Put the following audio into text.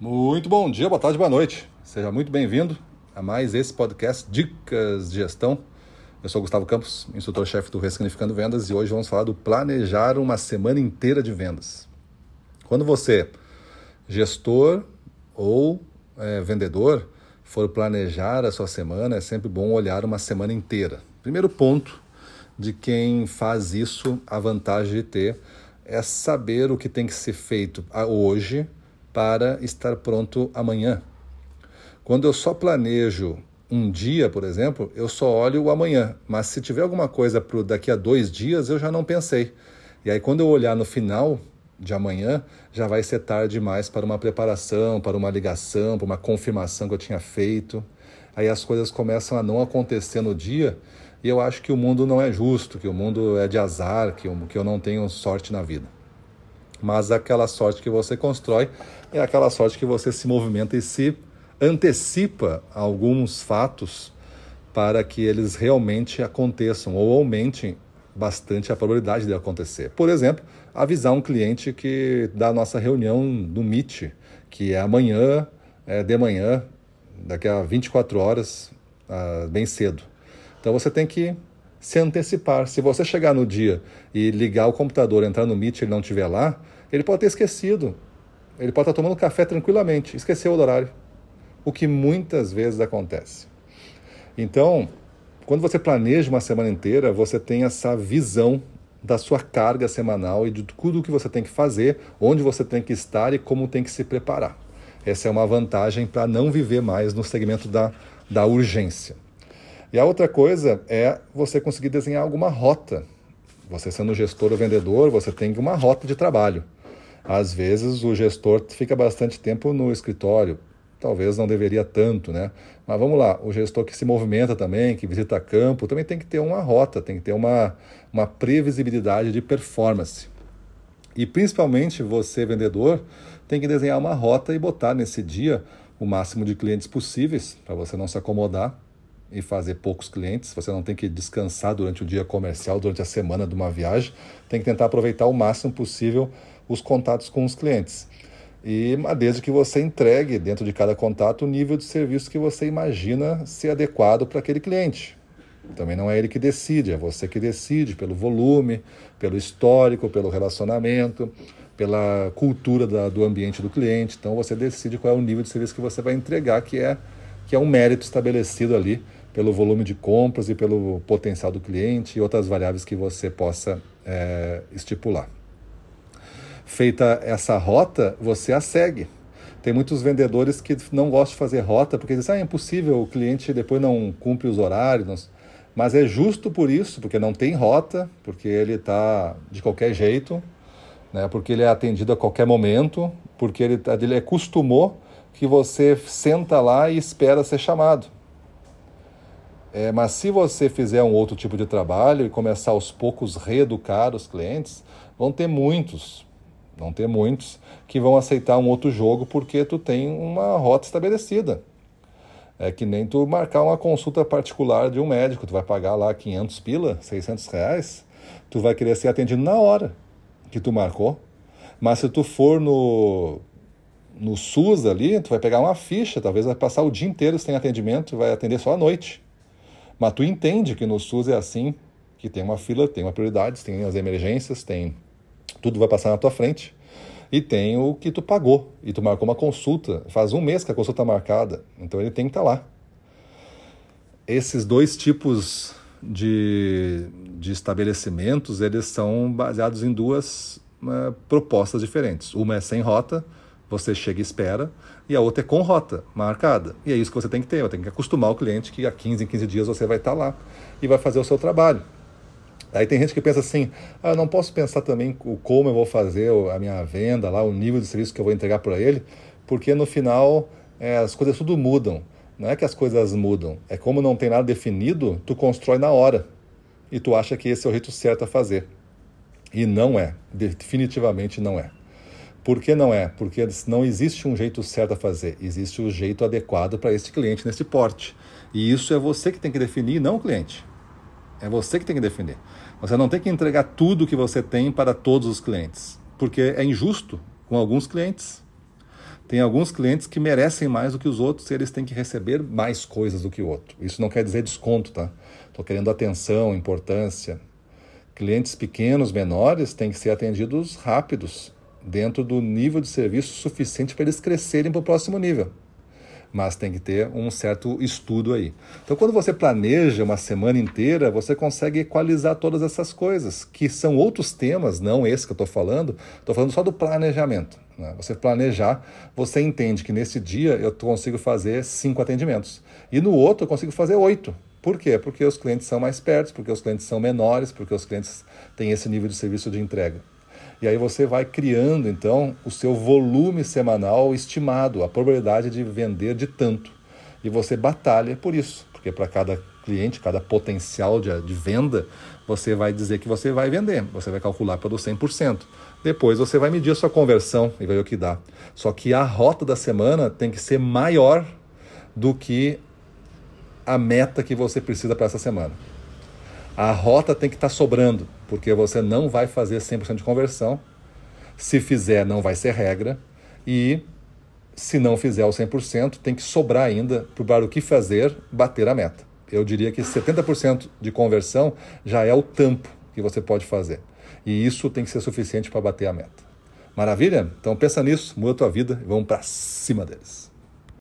Muito bom dia, boa tarde, boa noite. Seja muito bem-vindo a mais esse podcast Dicas de Gestão. Eu sou Gustavo Campos, instrutor-chefe do Ressignificando Vendas, e hoje vamos falar do planejar uma semana inteira de vendas. Quando você, gestor ou é, vendedor, for planejar a sua semana, é sempre bom olhar uma semana inteira. Primeiro ponto de quem faz isso, a vantagem de ter é saber o que tem que ser feito hoje para estar pronto amanhã. Quando eu só planejo um dia, por exemplo, eu só olho o amanhã. Mas se tiver alguma coisa para daqui a dois dias, eu já não pensei. E aí, quando eu olhar no final de amanhã, já vai ser tarde demais para uma preparação, para uma ligação, para uma confirmação que eu tinha feito. Aí as coisas começam a não acontecer no dia e eu acho que o mundo não é justo, que o mundo é de azar, que eu, que eu não tenho sorte na vida. Mas aquela sorte que você constrói é aquela sorte que você se movimenta e se antecipa alguns fatos para que eles realmente aconteçam ou aumentem bastante a probabilidade de acontecer. Por exemplo, avisar um cliente que da nossa reunião do Meet, que é amanhã, é de manhã, daqui a 24 horas, ah, bem cedo. Então você tem que se antecipar. Se você chegar no dia e ligar o computador, entrar no Meet e ele não estiver lá, ele pode ter esquecido. Ele pode estar tomando café tranquilamente, esqueceu o horário. O que muitas vezes acontece. Então, quando você planeja uma semana inteira, você tem essa visão da sua carga semanal e de tudo o que você tem que fazer, onde você tem que estar e como tem que se preparar. Essa é uma vantagem para não viver mais no segmento da, da urgência. E a outra coisa é você conseguir desenhar alguma rota. Você sendo gestor ou vendedor, você tem uma rota de trabalho. Às vezes o gestor fica bastante tempo no escritório, talvez não deveria tanto, né? Mas vamos lá, o gestor que se movimenta também, que visita campo, também tem que ter uma rota, tem que ter uma, uma previsibilidade de performance. E principalmente você, vendedor, tem que desenhar uma rota e botar nesse dia o máximo de clientes possíveis, para você não se acomodar e fazer poucos clientes, você não tem que descansar durante o dia comercial, durante a semana de uma viagem, tem que tentar aproveitar o máximo possível os contatos com os clientes. E desde que você entregue dentro de cada contato o nível de serviço que você imagina ser adequado para aquele cliente. Também não é ele que decide, é você que decide pelo volume, pelo histórico, pelo relacionamento, pela cultura da, do ambiente do cliente. Então você decide qual é o nível de serviço que você vai entregar, que é que é um mérito estabelecido ali pelo volume de compras e pelo potencial do cliente e outras variáveis que você possa é, estipular. Feita essa rota, você a segue. Tem muitos vendedores que não gostam de fazer rota porque dizem, ah, é impossível, o cliente depois não cumpre os horários. Mas é justo por isso, porque não tem rota, porque ele está de qualquer jeito, né? porque ele é atendido a qualquer momento, porque ele, ele acostumou que você senta lá e espera ser chamado. É, mas se você fizer um outro tipo de trabalho e começar aos poucos reeducar os clientes, vão ter muitos, vão ter muitos que vão aceitar um outro jogo porque tu tem uma rota estabelecida. É que nem tu marcar uma consulta particular de um médico, tu vai pagar lá 500 pila, 600 reais, tu vai querer ser atendido na hora que tu marcou. Mas se tu for no no SUS ali, tu vai pegar uma ficha, talvez vai passar o dia inteiro sem atendimento, vai atender só à noite. Mas tu entende que no SUS é assim, que tem uma fila, tem uma prioridade, tem as emergências, tem tudo vai passar na tua frente. E tem o que tu pagou, e tu marcou uma consulta, faz um mês que a consulta está marcada, então ele tem que estar tá lá. Esses dois tipos de, de estabelecimentos, eles são baseados em duas uh, propostas diferentes. Uma é sem rota, você chega e espera, e a outra é com rota marcada. E é isso que você tem que ter, tem que acostumar o cliente que a 15 em 15 dias você vai estar lá e vai fazer o seu trabalho. Aí tem gente que pensa assim, ah, não posso pensar também o como eu vou fazer a minha venda lá, o nível de serviço que eu vou entregar para ele, porque no final é, as coisas tudo mudam. Não é que as coisas mudam, é como não tem nada definido, tu constrói na hora. E tu acha que esse é o jeito certo a fazer. E não é, definitivamente não é. Por que não é? Porque não existe um jeito certo a fazer, existe o um jeito adequado para este cliente nesse porte. E isso é você que tem que definir, não o cliente. É você que tem que definir. Você não tem que entregar tudo que você tem para todos os clientes, porque é injusto com alguns clientes. Tem alguns clientes que merecem mais do que os outros e eles têm que receber mais coisas do que o outro. Isso não quer dizer desconto, tá? Estou querendo atenção, importância. Clientes pequenos, menores, têm que ser atendidos rápidos, dentro do nível de serviço suficiente para eles crescerem para o próximo nível mas tem que ter um certo estudo aí. Então, quando você planeja uma semana inteira, você consegue equalizar todas essas coisas, que são outros temas, não esse que eu estou falando, estou falando só do planejamento. Né? Você planejar, você entende que nesse dia eu consigo fazer cinco atendimentos, e no outro eu consigo fazer oito. Por quê? Porque os clientes são mais perto, porque os clientes são menores, porque os clientes têm esse nível de serviço de entrega. E aí você vai criando então o seu volume semanal estimado, a probabilidade de vender de tanto. E você batalha por isso, porque para cada cliente, cada potencial de, de, venda, você vai dizer que você vai vender, você vai calcular pelo 100%. Depois você vai medir a sua conversão e ver o que dá. Só que a rota da semana tem que ser maior do que a meta que você precisa para essa semana. A rota tem que estar tá sobrando, porque você não vai fazer 100% de conversão. Se fizer, não vai ser regra. E se não fizer o 100%, tem que sobrar ainda para o que fazer bater a meta. Eu diria que 70% de conversão já é o tampo que você pode fazer. E isso tem que ser suficiente para bater a meta. Maravilha? Então pensa nisso, muda a tua vida e vamos para cima deles.